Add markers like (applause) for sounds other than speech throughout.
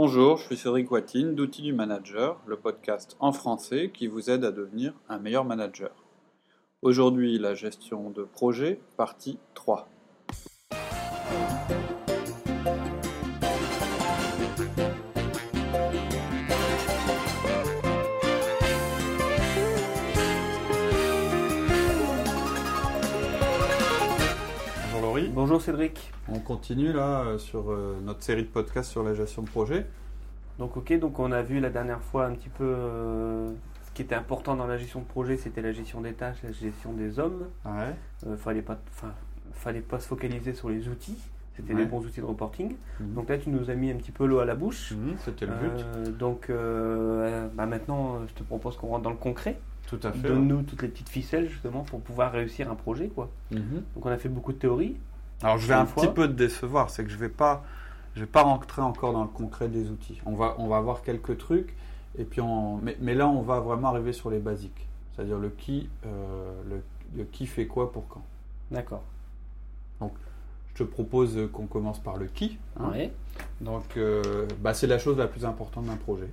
Bonjour, je suis Cédric Watine d'Outils du Manager, le podcast en français qui vous aide à devenir un meilleur manager. Aujourd'hui, la gestion de projet, partie 3. Bonjour Cédric. On continue là euh, sur euh, notre série de podcasts sur la gestion de projet. Donc ok, donc on a vu la dernière fois un petit peu euh, ce qui était important dans la gestion de projet, c'était la gestion des tâches, la gestion des hommes. Ouais. Fallait pas, enfin, fallait pas se focaliser sur les outils. C'était Ouais. les bons outils de reporting. Mhm. Donc là, tu nous as mis un petit peu l'eau à la bouche. Mhm, C'était le but. Donc bah maintenant, je te propose qu'on rentre dans le concret. Tout à fait. Donne-nous toutes les petites ficelles justement pour pouvoir réussir un projet, quoi. Mhm. Donc on a fait beaucoup de théories. Alors je vais un fois. petit peu te décevoir, c'est que je vais pas, je vais pas rentrer encore dans le concret des outils. On va, on va voir quelques trucs, et puis on, mais, mais là on va vraiment arriver sur les basiques, c'est-à-dire le qui, euh, le, le qui fait quoi pour quand. D'accord. Je te propose qu'on commence par le qui. hein. Ouais. Donc euh, bah, c'est la chose la plus importante d'un projet.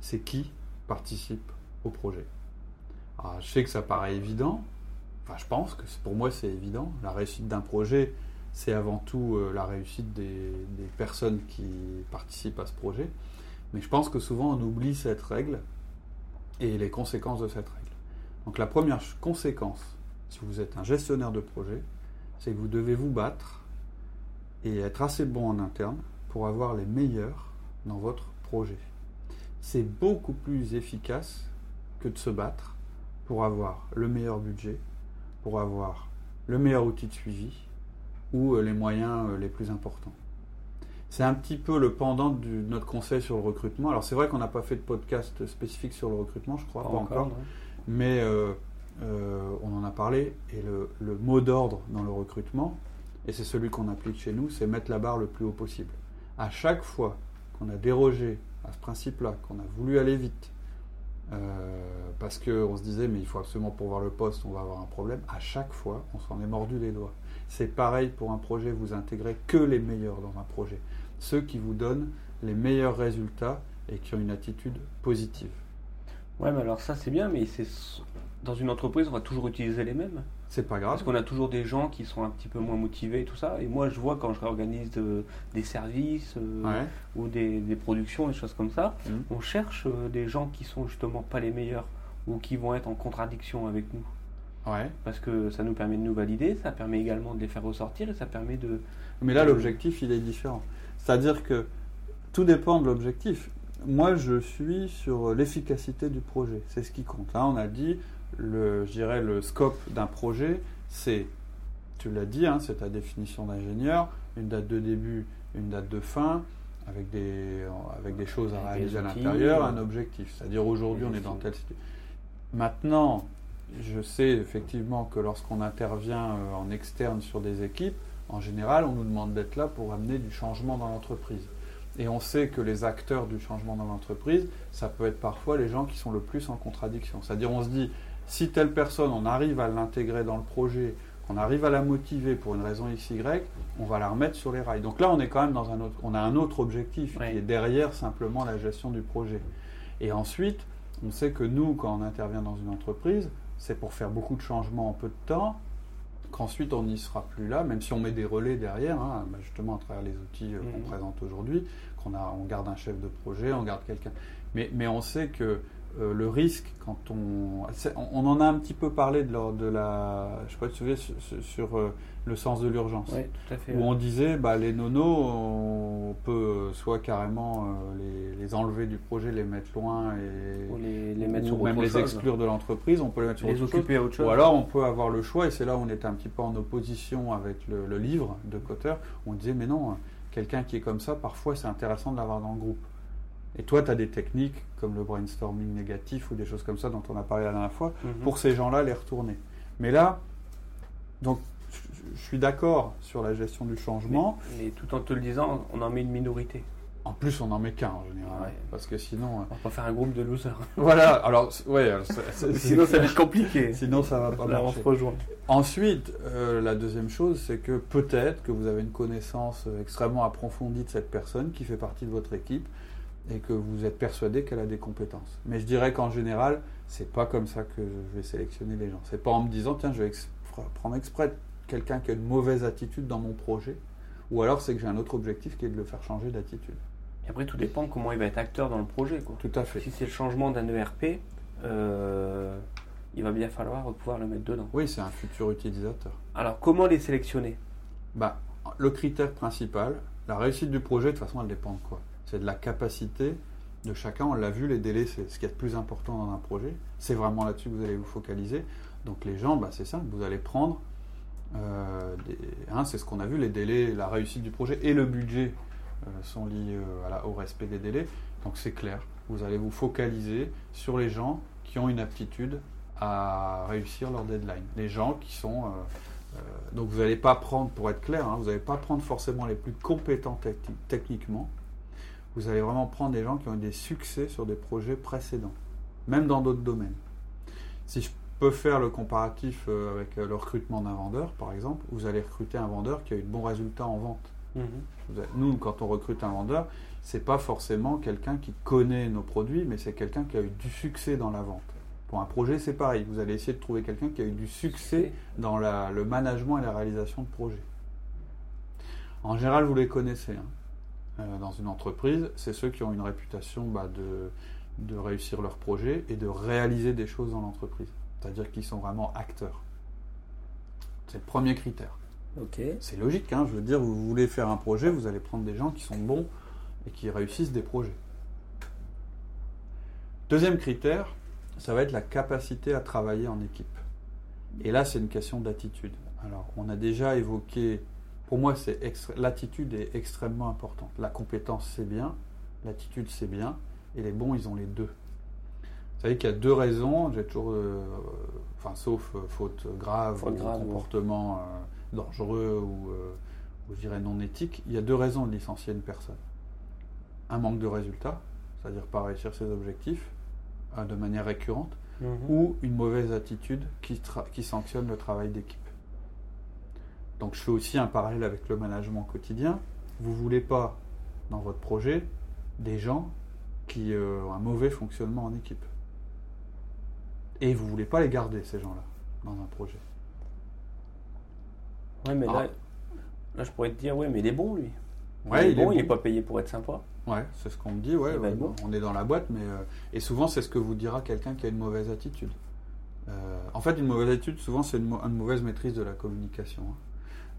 C'est qui participe au projet. Alors, je sais que ça paraît évident. Enfin, je pense que pour moi c'est évident. La réussite d'un projet, c'est avant tout euh, la réussite des, personnes qui participent à ce projet. Mais je pense que souvent on oublie cette règle et les conséquences de cette règle. Donc la première conséquence, si vous êtes un gestionnaire de projet, c'est que vous devez vous battre et être assez bon en interne pour avoir les meilleurs dans votre projet. C'est beaucoup plus efficace que de se battre pour avoir le meilleur budget, pour avoir le meilleur outil de suivi ou euh, les moyens euh, les plus importants. C'est un petit peu le pendant de notre conseil sur le recrutement. Alors c'est vrai qu'on n'a pas fait de podcast spécifique sur le recrutement, je crois, pas, encore. Mais euh, euh, on en a parlé, et le, le mot d'ordre dans le recrutement, et c'est celui qu'on applique chez nous, c'est mettre la barre le plus haut possible. À chaque fois qu'on a dérogé à ce principe-là, qu'on a voulu aller vite, euh, parce qu'on se disait mais il faut absolument pourvoir le poste, on va avoir un problème, à chaque fois on s'en est mordu les doigts. C'est pareil pour un projet, vous intégrez que les meilleurs dans un projet, ceux qui vous donnent les meilleurs résultats et qui ont une attitude positive. Ouais, mais alors ça c'est bien, mais c'est dans une entreprise, on va toujours utiliser les mêmes. C'est pas grave. Parce qu'on a toujours des gens qui sont un petit peu moins motivés et tout ça. Et moi, je vois quand je réorganise de- des services euh, Ouais. ou des, des productions, des choses comme ça, Mhm. on cherche euh, des gens qui sont justement pas les meilleurs ou qui vont être en contradiction avec nous. Ouais. Parce que ça nous permet de nous valider, ça permet également de les faire ressortir et ça permet de. Mais là, l'objectif, il est différent. C'est-à-dire que tout dépend de l'objectif. Moi, je suis sur l'efficacité du projet. C'est ce qui compte. Là, on a dit, le, je dirais, le scope d'un projet, c'est, tu l'as dit, hein, c'est ta définition d'ingénieur, une date de début, une date de fin, avec des, avec des choses à réaliser à l'intérieur, un objectif. C'est-à-dire, aujourd'hui, on est dans telle situation. Maintenant, je sais effectivement que lorsqu'on intervient euh, en externe sur des équipes, en général, on nous demande d'être là pour amener du changement dans l'entreprise. Et on sait que les acteurs du changement dans l'entreprise, ça peut être parfois les gens qui sont le plus en contradiction. C'est-à-dire, on se dit, si telle personne, on arrive à l'intégrer dans le projet, qu'on arrive à la motiver pour une raison XY, on va la remettre sur les rails. Donc là, on est quand même dans un autre, on a un autre objectif qui est derrière simplement la gestion du projet. Et ensuite, on sait que nous, quand on intervient dans une entreprise, c'est pour faire beaucoup de changements en peu de temps, qu'ensuite on n'y sera plus là, même si on met des relais derrière, hein, bah, justement à travers les outils euh, qu'on Mhm. présente aujourd'hui, qu'on on garde un chef de projet, on garde quelqu'un. Mais, mais on sait que euh, le risque, quand on, on, en a un petit peu parlé de, lors de la, je sais pas si tu te souviens, sur, euh, le sens de l'urgence Oui, tout à fait. où on disait bah, les nonos, on peut euh, soit carrément euh, les, les enlever du projet, les mettre loin et Ou les, les mettre ou sur même autre les chose. exclure de l'entreprise, on peut les mettre sur les autre chose. occuper à autre chose. Ou alors on peut avoir le choix, et c'est là où on était un petit peu en opposition avec le, le livre de Cotter, on disait mais non, quelqu'un qui est comme ça, parfois c'est intéressant de l'avoir dans le groupe. Et toi, tu as des techniques comme le brainstorming négatif ou des choses comme ça dont on a parlé la dernière fois, Mhm. pour ces gens-là les retourner. Mais là, donc je- suis d'accord sur la gestion du changement. Mais tout en te le disant, on en met une minorité. En plus, on n'en met qu'un en général. Ouais. Parce que sinon. euh, On va pas faire un groupe de losers. (laughs) Voilà, alors, ouais, alors, (laughs) Sinon, ça va être compliqué. Sinon, ça va pas Là, on marcher. se rejoint. Ensuite, euh, la deuxième chose, c'est que peut-être que vous avez une connaissance euh, extrêmement approfondie de cette personne qui fait partie de votre équipe et que vous êtes persuadé qu'elle a des compétences. Mais je dirais qu'en général, c'est pas comme ça que je vais sélectionner les gens. C'est pas en me disant tiens, je vais prendre exprès quelqu'un qui a une mauvaise attitude dans mon projet, ou alors c'est que j'ai un autre objectif qui est de le faire changer d'attitude. Et après, tout dépend de comment il va être acteur dans le projet. Quoi. Tout à fait. Si c'est le changement d'un ERP, euh, il va bien falloir pouvoir le mettre dedans. Oui, c'est un futur utilisateur. Alors, comment les sélectionner? Bah, le critère principal, la réussite du projet, de toute façon, elle dépend de quoi C'est de la capacité de chacun. On l'a vu, les délais, c'est ce qui est le plus important dans un projet. C'est vraiment là-dessus que vous allez vous focaliser. Donc les gens, bah, c'est simple, vous allez prendre, euh, hein, c'est ce qu'on a vu, les délais, la réussite du projet et le budget euh, sont liés euh, au respect des délais. Donc c'est clair, vous allez vous focaliser sur les gens qui ont une aptitude à réussir leur deadline. Les gens qui sont... euh, donc vous n'allez pas prendre, pour être clair, hein, vous n'allez pas prendre forcément les plus compétents techni- techniquement. Vous allez vraiment prendre des gens qui ont eu des succès sur des projets précédents, même dans d'autres domaines. Si je peux faire le comparatif euh, avec euh, le recrutement d'un vendeur, par exemple, vous allez recruter un vendeur qui a eu de bons résultats en vente. Avez- Nous, quand on recrute un vendeur, c'est pas forcément quelqu'un qui connaît nos produits, mais c'est quelqu'un qui a eu du succès dans la vente. Pour un projet, c'est pareil. Vous allez essayer de trouver quelqu'un qui a eu du succès dans la- le management et la réalisation de projets. En général, vous les connaissez. hein. Euh, dans une entreprise, c'est ceux qui ont une réputation bah, de, de réussir leur projet et de réaliser des choses dans l'entreprise. C'est-à-dire qu'ils sont vraiment acteurs. C'est le premier critère. Ok. C'est logique, hein, je veux dire, vous voulez faire un projet, vous allez prendre des gens qui sont bons et qui réussissent des projets. Deuxième critère, ça va être la capacité à travailler en équipe. Et là, c'est une question d'attitude. Alors, on a déjà évoqué, pour moi, l'attitude est extrêmement importante. La compétence, c'est bien, l'attitude, c'est bien, et les bons, ils ont les deux. Vous savez qu'il y a deux raisons, j'ai toujours, euh, enfin, sauf euh, faute grave Faute ou grave, ouais. comportement euh, dangereux ou, ou je dirais non éthique, il y a deux raisons de licencier une personne. Un manque de résultats, c'est-à-dire pas réussir ses objectifs de manière récurrente, Mhm. ou une mauvaise attitude qui, qui sanctionne le travail d'équipe. Donc je fais aussi un parallèle avec le management quotidien. Vous voulez pas, dans votre projet, des gens qui euh, ont un mauvais fonctionnement en équipe. Et vous voulez pas les garder, ces gens-là, dans un projet. Ouais, mais Ah. là, là, je pourrais te dire, ouais, mais il est bon, lui. Ouais, il est il est bon, il n'est bon. pas payé pour être sympa. Ouais, c'est ce qu'on me dit, ouais, ouais, bon. on est dans la boîte, mais euh, et souvent c'est ce que vous dira quelqu'un qui a une mauvaise attitude. Euh, en fait, une mauvaise attitude, souvent c'est une mauvaise maîtrise de la communication. hein.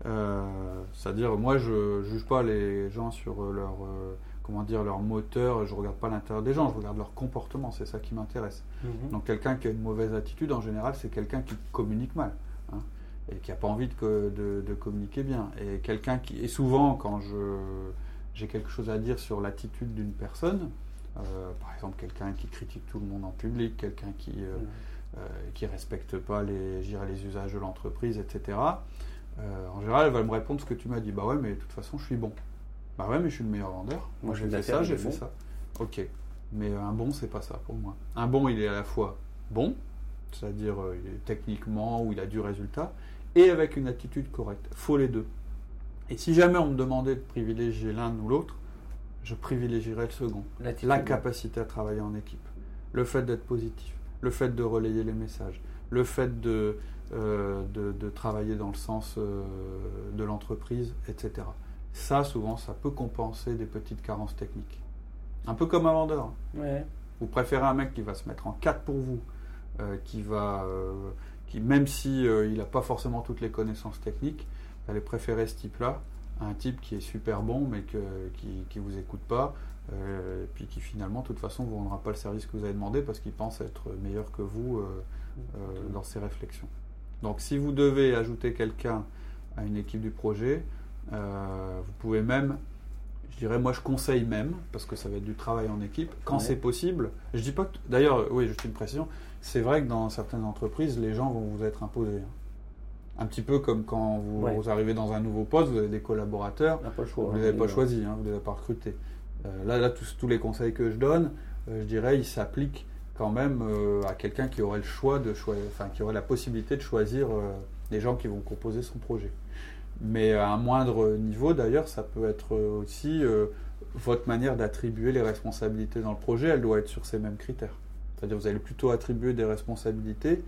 Euh, C'est-à-dire, moi, je juge pas les gens sur leur, euh, comment dire, leur moteur. Je regarde pas l'intérieur des gens, je regarde leur comportement. C'est ça qui m'intéresse. Mhm. Donc quelqu'un qui a une mauvaise attitude, en général, c'est quelqu'un qui communique mal hein, et qui n'a pas envie de, de- de communiquer bien. Et quelqu'un qui, et souvent, quand je j'ai quelque chose à dire sur l'attitude d'une personne, euh, par exemple quelqu'un qui critique tout le monde en public, quelqu'un qui euh, Mhm. euh, qui respecte pas les, les usages de l'entreprise, etc. euh, en général, elle va me répondre ce que tu m'as dit. Bah ouais, mais de toute façon, je suis bon. Bah ouais, mais je suis le meilleur vendeur. Moi, j'ai fait ça, j'ai fait bon. ça. Ok. Mais euh, un bon, c'est pas ça pour moi. Un bon, il est à la fois bon, c'est-à-dire euh, techniquement ou il a du résultat, et avec une attitude correcte. Faut les deux. Et si jamais on me demandait de privilégier l'un ou l'autre, je privilégierais le second. La capacité à travailler en équipe, le fait d'être positif, le fait de relayer les messages, le fait de, euh, de, de travailler dans le sens euh, de l'entreprise, etc. Ça, souvent, ça peut compenser des petites carences techniques. Un peu comme un vendeur. Ouais. Vous préférez un mec qui va se mettre en 4 pour vous, euh, qui va, qui même si il n'a pas forcément toutes les connaissances techniques, vous allez préférer ce type-là à un type qui est super bon mais que, qui, qui vous écoute pas, euh, et puis qui finalement, de toute façon, vous rendra pas le service que vous avez demandé parce qu'il pense être meilleur que vous euh, euh, dans ses réflexions. Donc, si vous devez ajouter quelqu'un à une équipe du projet, euh, vous pouvez même je dirais, moi, je conseille même, parce que ça va être du travail en équipe, quand Ouais. c'est possible. Je dis pas que. D'ailleurs, oui, juste une précision. C'est vrai que dans certaines entreprises, les gens vont vous être imposés. hein. Un petit peu comme quand vous, Ouais. vous arrivez dans un nouveau poste, vous avez des collaborateurs, pas le choix. vous hein. ne les avez pas choisis, hein, vous ne les avez pas recrutés. Euh, là, là tous, tous les conseils que je donne, euh, je dirais, ils s'appliquent quand même euh, à quelqu'un qui aurait le choix de choisir, enfin qui aurait la possibilité de choisir euh, les gens qui vont composer son projet. Mais à un moindre niveau, d'ailleurs, ça peut être aussi euh, votre manière d'attribuer les responsabilités dans le projet, elle doit être sur ces mêmes critères. C'est-à-dire vous allez plutôt attribuer des responsabilités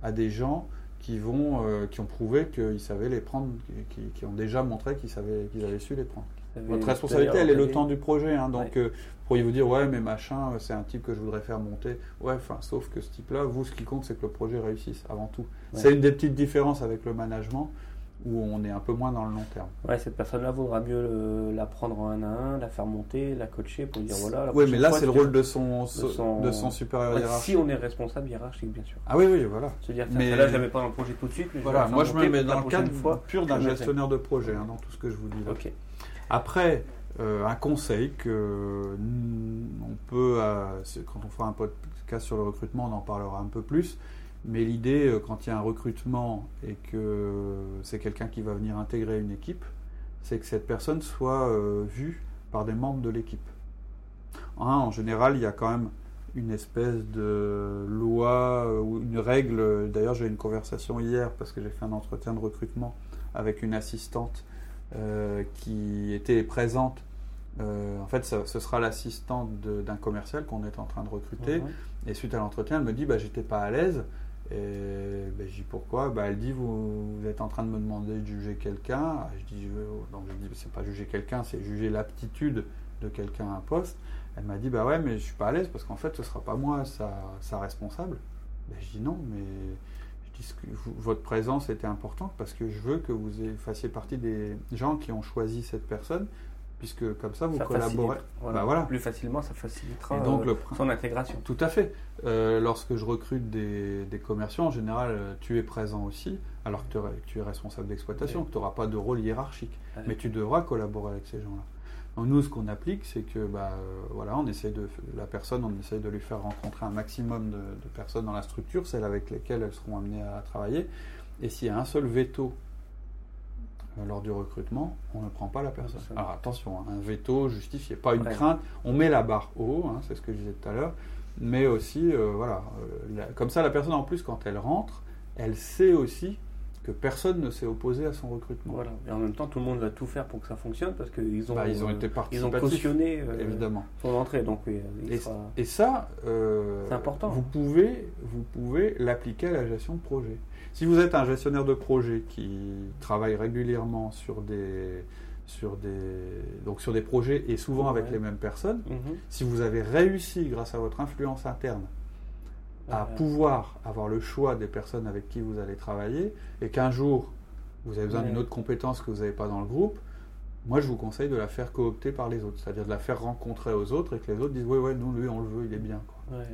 à des gens qui vont, euh, qui ont prouvé qu'ils savaient les prendre, qui, qui ont déjà montré qu'ils savaient, qu'ils avaient su les prendre. Votre responsabilité, elle est le temps du projet. hein, donc, euh, vous pourriez vous dire, ouais, mais machin, euh, c'est un type que je voudrais faire monter. Ouais, enfin, sauf que ce type-là, vous, ce qui compte, c'est que le projet réussisse avant tout. Ouais. C'est une des petites différences avec le management où on est un peu moins dans le long terme. Ouais, cette personne-là vaudra mieux le- la prendre en un à un, la faire monter, la coacher pour dire voilà. la Oui, mais là, c'est le rôle de son, son- de son supérieur Ouais, hiérarchique. si on est responsable hiérarchique, bien sûr. Ah oui, oui, voilà. Se dire, Mais- là, je l'avais pas dans le projet tout de suite. Mais Voilà, moi je me mets dans le cadre pur d'un gestionnaire de projet, hein, dans tout ce que je vous dis là. Ok. Après, euh, un conseil que on peut, euh, quand on fera un podcast sur le recrutement, on en parlera un peu plus. Mais l'idée, euh, quand il y a un recrutement et que c'est quelqu'un qui va venir intégrer une équipe, c'est que cette personne soit vue par des membres de l'équipe. Hein, en général, il y a quand même une espèce de loi ou une règle. D'ailleurs, j'ai eu une conversation hier parce que j'ai fait un entretien de recrutement avec une assistante qui était présente. Euh, en fait, ça- ce sera l'assistante d'un commercial qu'on est en train de recruter. Et suite à l'entretien, elle me dit bah, J'étais pas à l'aise. Et ben, je dis Pourquoi? Bah, Elle dit vous, vous êtes en train de me demander de juger quelqu'un. Ah, Je dis Donc, je dis C'est pas juger quelqu'un, c'est juger l'aptitude de quelqu'un à un poste. Elle m'a dit Bah ouais, mais je suis pas à l'aise parce qu'en fait, ce sera pas moi sa, sa responsable. Ben, je dis Non, mais je dis ce que vous- votre présence était importante parce que je veux que vous fassiez partie des gens qui ont choisi cette personne, puisque comme ça, vous Ça collaborez. voilà. Bah, voilà. Plus facilement, ça facilitera Et donc, euh, le son intégration. tout à fait. Euh, lorsque je recrute des, des commerciaux, en général, euh, tu es présent aussi, alors que tu es- que tu es responsable d'exploitation, Oui. que tu n'auras pas de rôle hiérarchique. Mais tu devras collaborer avec ces gens-là. Donc nous, ce qu'on applique, c'est que bah, euh, voilà, on essaie de la personne, on essaie de lui faire rencontrer un maximum de, de personnes dans la structure, celles avec lesquelles elles seront amenées à travailler. Et s'il y a un seul veto euh, lors du recrutement, on ne prend pas la personne. Alors attention, hein, un veto justifié, pas une Ouais. crainte. On met la barre haut, hein, c'est ce que je disais tout à l'heure, mais aussi, euh, voilà, la- comme ça, la personne en plus, quand elle rentre, elle sait aussi que personne ne s'est opposé à son recrutement. Voilà. Et en même temps, tout le monde va tout faire pour que ça fonctionne parce qu'ils ont, Bah, ils ont euh, été ils ont cautionné euh, évidemment. son entrée. Donc, oui, Et, sera- et ça, euh, C'est important. Vous pouvez, vous pouvez l'appliquer à la gestion de projet. Si vous êtes un gestionnaire de projet qui travaille régulièrement sur des, sur des, donc sur des projets et souvent avec les mêmes personnes, Mhm. si vous avez réussi grâce à votre influence interne à Euh, pouvoir avoir le choix des personnes avec qui vous allez travailler et qu'un jour vous avez besoin d'une autre compétence que vous n'avez pas dans le groupe, moi je vous conseille de la faire coopter par les autres, c'est-à-dire de la faire rencontrer aux autres et que les autres disent ouais ouais nous lui on le veut il est bien quoi. ouais.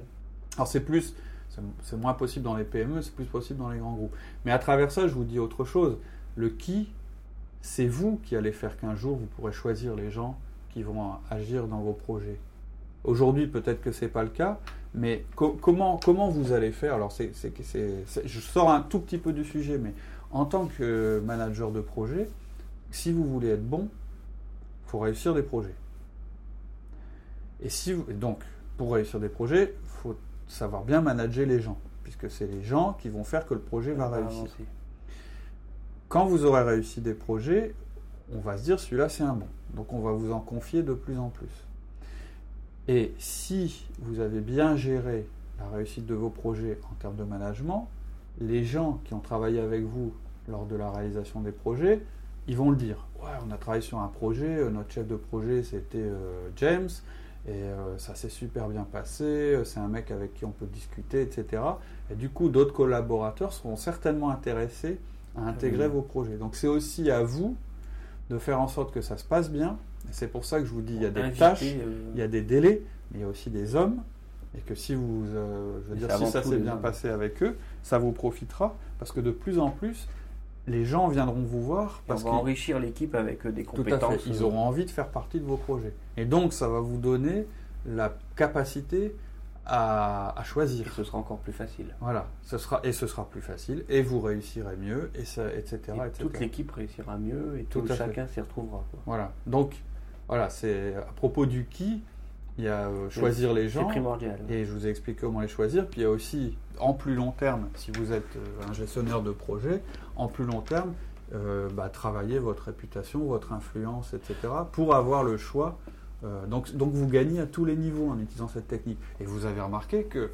Alors c'est plus, c'est moins possible dans les PME, c'est plus possible dans les grands groupes. Mais à travers ça, je vous dis autre chose. Le qui, c'est vous qui allez faire qu'un jour vous pourrez choisir les gens qui vont agir dans vos projets. Aujourd'hui, peut-être que c'est pas le cas, mais co- comment, comment vous allez faire? Alors, c'est, je sors un tout petit peu du sujet, mais en tant que manager de projet, si vous voulez être bon, il faut réussir des projets. Et si vous- donc, pour réussir des projets, il faut savoir bien manager les gens, puisque c'est les gens qui vont faire que le projet va va réussir. avancer. Quand vous aurez réussi des projets, on va se dire celui-là c'est un bon. Donc on va vous en confier de plus en plus. Et si vous avez bien géré la réussite de vos projets en termes de management, les gens qui ont travaillé avec vous lors de la réalisation des projets, ils vont le dire. Ouais, on a travaillé sur un projet, euh, notre chef de projet c'était euh, James, et euh, ça s'est super bien passé, c'est un mec avec qui on peut discuter, etc. Et du coup, d'autres collaborateurs seront certainement intéressés à intégrer Oui. vos projets. Donc c'est aussi à vous de faire en sorte que ça se passe bien. C'est pour ça que je vous dis, il y a des tâches, euh, il y a des délais, mais il y a aussi des hommes. Et que si vous, euh, je veux dire, si ça s'est bien hommes. passé avec eux, ça vous profitera parce que de plus en plus, les gens viendront vous voir et on parce va enrichir l'équipe avec euh, des tout à compétences. fait. Ils auront envie de faire partie de vos projets. Et donc, ça va vous donner la capacité à, à et choisir. ce sera encore plus facile. Voilà, ce sera, et ce sera plus facile, et vous réussirez mieux, et ça, etc. Et etc. toute l'équipe réussira mieux et tout, Tout chacun s'y retrouvera. quoi. Voilà. Donc, voilà, c'est à propos du qui, il y a euh, choisir les C'est gens. primordial. Et je vous ai expliqué comment les choisir. Puis il y a aussi, en plus long terme, si vous êtes euh, un gestionnaire de projet, en plus long terme, euh, bah, travailler votre réputation, votre influence, etc. pour avoir le choix. Euh, donc, donc vous gagnez à tous les niveaux en utilisant cette technique. Et vous avez remarqué que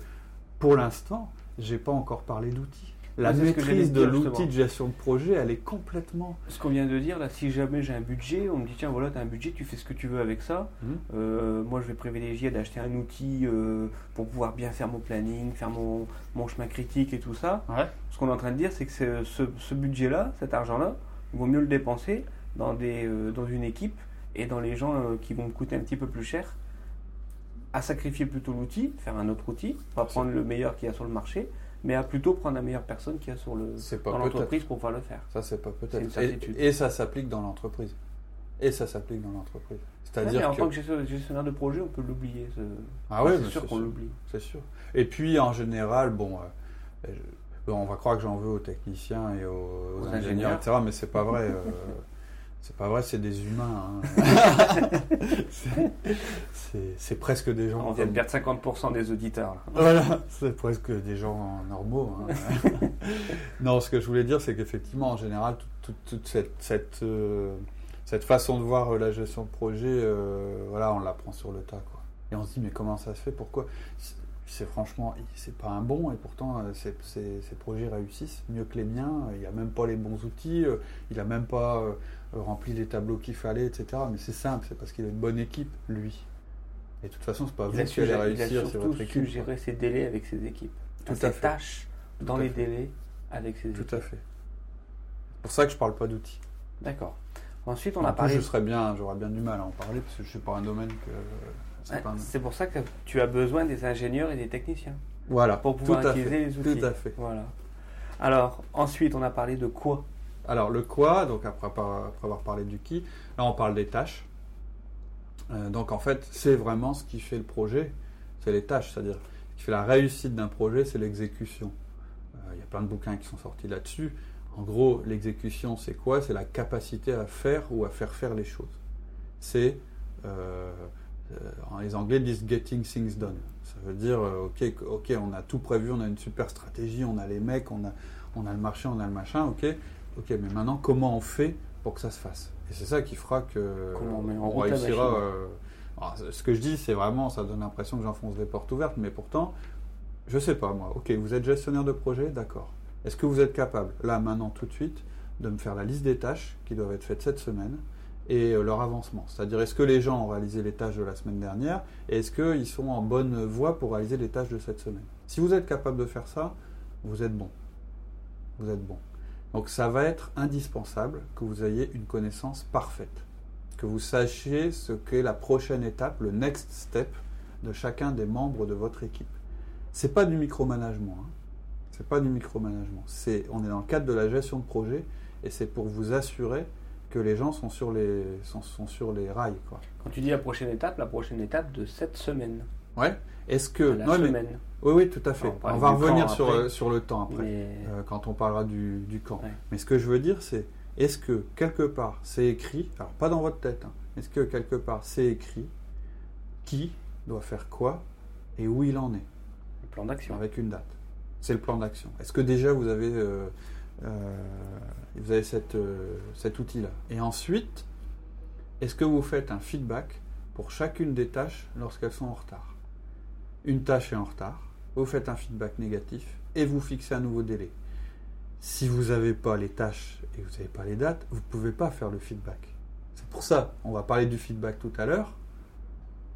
pour l'instant, j'ai pas encore parlé d'outils. La Ouais, maîtrise de l'outil de gestion de projet, elle est complètement. Ce qu'on vient de dire, là, si jamais j'ai un budget, on me dit tiens, voilà, tu as un budget, tu fais ce que tu veux avec ça. Mhm. Euh, moi, je vais privilégier d'acheter un outil euh, pour pouvoir bien faire mon planning, faire mon, mon chemin critique et tout ça. Ouais. Ce qu'on est en train de dire, c'est que ce, budget-là, cet argent-là, il vaut mieux le dépenser dans, des, euh, dans une équipe et dans les gens qui vont me coûter un petit peu plus cher, à sacrifier plutôt l'outil, faire un autre outil, pas prendre le meilleur qu'il y a sur le marché, mais à plutôt prendre la meilleure personne qu'il y a sur le, dans l'entreprise pour pouvoir le faire. Ça, c'est pas peut-être. Et, ça s'applique dans l'entreprise. Et ça s'applique dans l'entreprise. Ouais, C'est-à-dire en que. tant que gestionnaire de projet, on peut l'oublier. ce- Ah ouais, c'est sûr qu'on l'oublie. C'est sûr. Et puis, en général, bon, euh, bon, on va croire que j'en veux aux techniciens et aux, aux Aux ingénieurs, ingénieurs. etc. Mais c'est pas vrai. euh, (laughs) c'est pas vrai, c'est des humains. hein. (laughs) C'est- presque des gens. On vient de perdre 50% des auditeurs. là. Voilà, c'est presque des gens normaux. hein. (laughs) non, ce que je voulais dire, c'est qu'effectivement, en général, toute, toute- toute cette, cette, euh, cette façon de voir euh, la gestion de projet, euh, voilà, on l'apprend sur le tas. Quoi. Et on se dit, mais comment ça se fait? Pourquoi? C'est- franchement, c'est pas un bon, et pourtant, euh, ces, ces- ces projets réussissent mieux que les miens. Il n'y a même pas les bons outils, euh, il n'a même pas euh, rempli les tableaux qu'il fallait, etc. Mais c'est simple, c'est parce qu'il a une bonne équipe, lui. Et de toute façon, c'est pas vous Il a, qui allez il a réussir, c'est votre équipe. quoi. gérer ses délais avec ses équipes. Tout à fait. tâches dans Tout les fait. délais avec ses équipes. Tout à fait. C'est pour ça que je parle pas d'outils. D'accord. Ensuite, on En a plus, parlé. je serais bien, j'aurais bien du mal à en parler parce que je suis pas un domaine que. C'est Ouais, un- pour ça que tu as besoin des ingénieurs et des techniciens Voilà. pour pouvoir tout utiliser fait. les outils. Tout à fait. Voilà. Alors, ensuite, on a parlé de quoi? Alors le quoi, donc après, avoir parlé du qui, là on parle des tâches. Euh, donc en fait, c'est vraiment ce qui fait le projet, c'est les tâches, c'est-à-dire ce qui fait la réussite d'un projet, c'est l'exécution. Euh, Il y a plein de bouquins qui sont sortis là-dessus. En gros, l'exécution, c'est quoi? C'est la capacité à faire ou à faire faire les choses. C'est, euh, les Anglais disent getting things done. Ça veut dire, euh, ok, ok, on a tout prévu, on a une super stratégie, on a les mecs, on a, on a le marché, on a le machin, ok, ok, mais maintenant comment on fait pour que ça se fasse? Et c'est ça qui fera que Comment on réussira. euh, alors, ce que je dis, c'est vraiment, ça donne l'impression que j'enfonce des portes ouvertes, mais pourtant, je sais pas moi. Ok, vous êtes gestionnaire de projet, d'accord. Est-ce que vous êtes capable, là, maintenant, tout de suite, de me faire la liste des tâches qui doivent être faites cette semaine? Et euh, leur avancement C'est-à-dire, est-ce que les gens ont réalisé les tâches de la semaine dernière et est-ce qu'ils sont en bonne voie pour réaliser les tâches de cette semaine? Si vous êtes capable de faire ça, vous êtes bon. Vous êtes bon. Donc ça va être indispensable que vous ayez une connaissance parfaite, que vous sachiez ce qu'est la prochaine étape, le next step de chacun des membres de votre équipe. C'est pas du micromanagement. Hein. C'est pas du micromanagement. C'est, on est dans le cadre de la gestion de projet et c'est pour vous assurer que les gens sont sur les, sont, sont sur les rails. Quoi. Quand tu dis la prochaine étape, la prochaine étape de cette semaine. Ouais. Est-ce que la non, mais- semaine. oui, oui, tout à fait. On va revenir sur, après. sur le temps après. Mais euh, quand on parlera du, du camp. Ouais. Mais ce que je veux dire, c'est est-ce que quelque part c'est écrit, alors pas dans votre tête, hein, est-ce que quelque part c'est écrit qui doit faire quoi et où il en est, le plan d'action. avec une date C'est le plan d'action. Est-ce que déjà vous avez, euh, vous avez euh, cet outil-là Et ensuite, est-ce que vous faites un feedback pour chacune des tâches lorsqu'elles sont en retard? Une tâche est en retard, vous faites un feedback négatif et vous fixez un nouveau délai. Si vous n'avez pas les tâches et vous n'avez pas les dates, vous ne pouvez pas faire le feedback. C'est pour ça, on va parler du feedback tout à l'heure,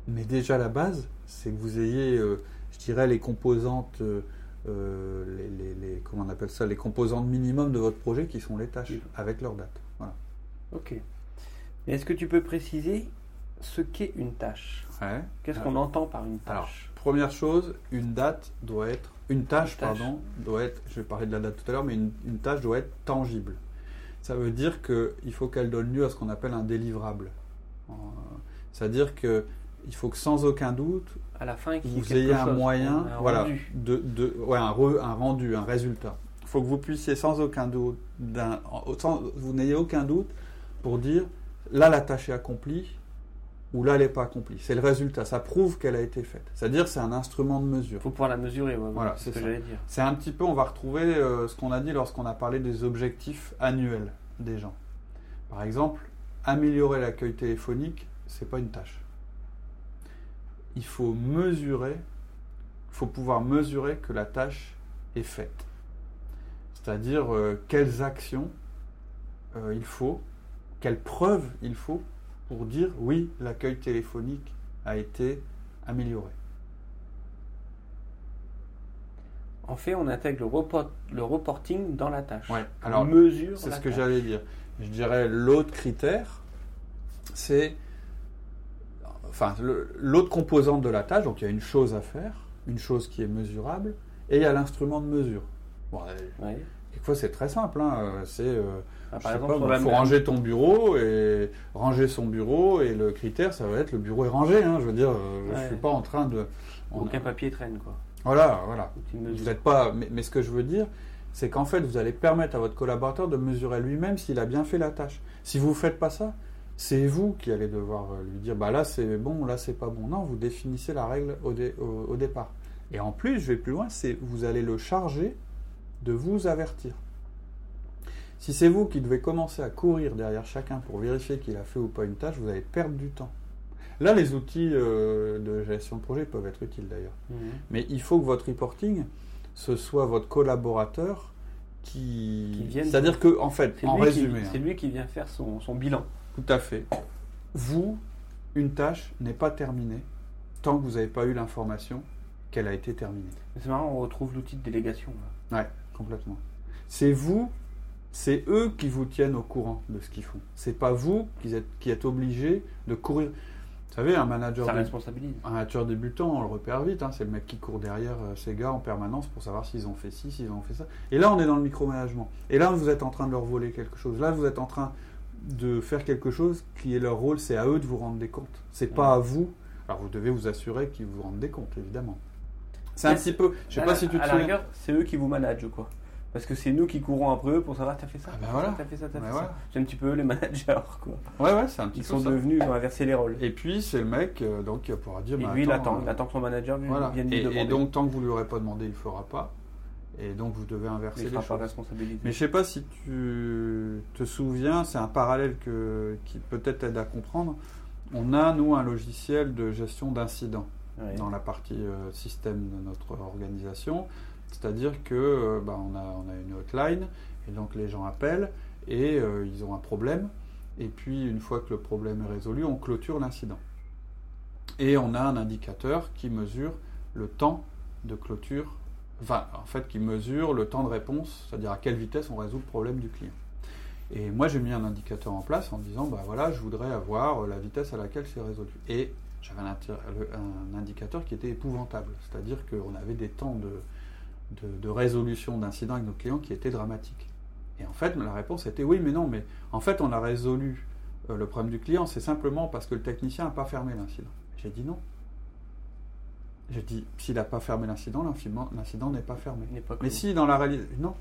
mais déjà la base, c'est que vous ayez, euh, je dirais, les composantes, euh, euh, les, les- les- comment on appelle ça, les composantes minimum de votre projet qui sont les tâches Oui. avec leurs dates. Voilà. Ok. Est-ce que tu peux préciser ce qu'est une tâche? Ouais. Qu'est-ce qu'on entend par une Alors, tâche? première chose, une date doit être, une tâche, Une tâche. pardon, doit être, je vais parler de la date tout à l'heure, mais une, une tâche doit être tangible. Ça veut dire qu'il faut qu'elle donne lieu à ce qu'on appelle un délivrable. Euh, C'est-à-dire que il faut que sans aucun doute, À la fin, vous ayez un chose, moyen, un voilà, rendu. de, de- ouais, un, re- un rendu, un résultat. Il faut que vous puissiez sans aucun doute, sans- vous n'ayez aucun doute pour dire là la tâche est accomplie, ou là, elle n'est pas accomplie. C'est le résultat. Ça prouve qu'elle a été faite. C'est-à-dire, c'est un instrument de mesure. Il faut pouvoir la mesurer. ouais, Voilà, c'est ce que j'allais dire. C'est un petit peu, on va retrouver euh, ce qu'on a dit lorsqu'on a parlé des objectifs annuels des gens. Par exemple, améliorer l'accueil téléphonique, c'est pas une tâche. Il faut mesurer, il faut pouvoir mesurer que la tâche est faite. C'est-à-dire euh, quelles actions euh, il faut, quelles preuves il faut pour dire oui, l'accueil téléphonique a été amélioré. En fait, on intègre le, report- le reporting dans la tâche. Ouais, alors, mesure. C'est ce que j'allais dire. Je dirais l'autre critère, c'est. Enfin, l'autre composante de la tâche, donc il y a une chose à faire, une chose qui est mesurable, et il y a l'instrument de mesure. Bon, euh, Ouais. quelquefois c'est très simple, hein, euh, c'est. euh, Ah, par exemple, il faut ranger ton bureau et ranger son bureau, et le critère, ça va être le bureau est rangé. hein, je veux dire, je Ouais. suis pas en train de. on- aucun papier traîne, quoi. Voilà, voilà. Vous n'êtes pas. Mais, mais ce que je veux dire, c'est qu'en fait, vous allez permettre à votre collaborateur de mesurer lui-même s'il a bien fait la tâche. Si vous ne faites pas ça, c'est vous qui allez devoir euh, lui dire bah là c'est bon, là c'est pas bon. Non, vous définissez la règle au, dé- au- au départ. Et en plus, je vais plus loin, c'est vous allez le charger de vous avertir. Si c'est vous qui devez commencer à courir derrière chacun pour vérifier qu'il a fait ou pas une tâche, vous allez perdre du temps. Là, les outils euh, de gestion de projet peuvent être utiles d'ailleurs. Mhm. Mais il faut que votre reporting, ce soit votre collaborateur qui. C'est-à-dire que, en fait, C'est en lui, résumé, qui, c'est hein, lui qui vient faire son, son bilan. Tout à fait, vous, une tâche n'est pas terminée tant que vous n'avez pas eu l'information qu'elle a été terminée. C'est marrant, on retrouve l'outil de délégation. là. Ouais, complètement. C'est vous, c'est eux qui vous tiennent au courant de ce qu'ils font. C'est pas vous qui êtes, qui êtes obligé de courir. Vous savez, un manager. Un manager débutant, on le repère vite, hein, c'est le mec qui court derrière euh, ses gars en permanence pour savoir s'ils ont fait ci, s'ils ont fait ça. Et là, on est dans le micromanagement. Et là, vous êtes en train de leur voler quelque chose. Là, vous êtes en train de faire quelque chose qui est leur rôle, c'est à eux de vous rendre des comptes. C'est pas à vous. Alors, vous devez vous assurer qu'ils vous rendent des comptes, évidemment. C'est un petit peu. Je sais pas la- si tu te À la souviens. c'est eux qui vous managent, quoi. Parce que c'est nous qui courons après eux pour savoir t'as fait ça, Ah ben t'as fait voilà. ça, t'as fait ça, t'as Ben fait voilà. ça. C'est un petit peu les managers, quoi. Ouais, ouais, c'est un petit Ils peu sont ça. devenus, ils ont inversé les rôles. Et puis, c'est le mec euh, donc, qui pourra dire. Et bah, lui, il attend. euh, Il attend que son manager lui- Voilà. vienne lui Et, demander. et donc, tant que vous lui aurez pas demandé, il le fera pas. Et donc, vous devez inverser les choses. Mais je sais pas si tu te souviens, c'est un parallèle que, qui peut-être aide à comprendre. On a, nous, un logiciel de gestion d'incidents dans la partie euh, système de notre organisation. C'est-à-dire que euh, bah, on, a, on a une hotline, et donc les gens appellent, et euh, ils ont un problème. Et puis, une fois que le problème est résolu, on clôture l'incident. Et on a un indicateur qui mesure le temps de clôture, en fait, qui mesure le temps de réponse, c'est-à-dire à quelle vitesse on résout le problème du client. Et moi, j'ai mis un indicateur en place en disant, bah voilà, je voudrais avoir la vitesse à laquelle c'est résolu. Et j'avais un, un indicateur qui était épouvantable, c'est-à-dire qu'on avait des temps de, de, de résolution d'incidents avec nos clients qui étaient dramatiques. Et en fait, la réponse était oui, mais non, mais en fait, on a résolu euh, le problème du client, c'est simplement parce que le technicien n'a pas fermé l'incident. J'ai dit non. J'ai dit, s'il n'a pas fermé l'incident, l'incident n'est pas fermé. Pas Mais si dans la réalité, non.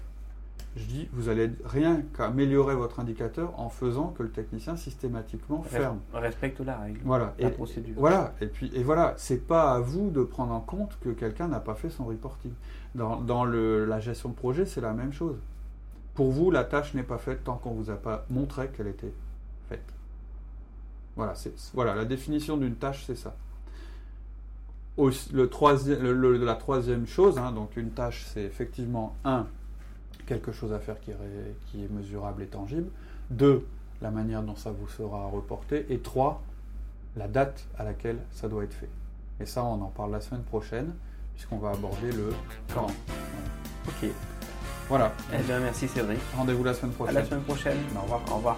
Je dis, vous allez rien qu'améliorer votre indicateur en faisant que le technicien systématiquement ferme. Respecte la règle. Voilà. La Et, procédure. voilà. Et puis, et voilà. C'est pas à vous de prendre en compte que quelqu'un n'a pas fait son reporting. Dans, dans le, la gestion de projet, c'est la même chose. Pour vous, la tâche n'est pas faite tant qu'on vous a pas montré qu'elle était faite. Voilà. C'est, voilà. La définition d'une tâche, c'est ça. Le troisième, le- le- la troisième chose, hein, donc une tâche, c'est effectivement un quelque chose à faire qui est, qui est mesurable et tangible. Deux, la manière dont ça vous sera reporté. Et trois, la date à laquelle ça doit être fait. Et ça, on en parle la semaine prochaine, puisqu'on va aborder le quand. Ok. Voilà. Eh bien, merci Cédric. Rendez-vous la semaine À prochaine. la semaine prochaine. Au revoir. Au revoir.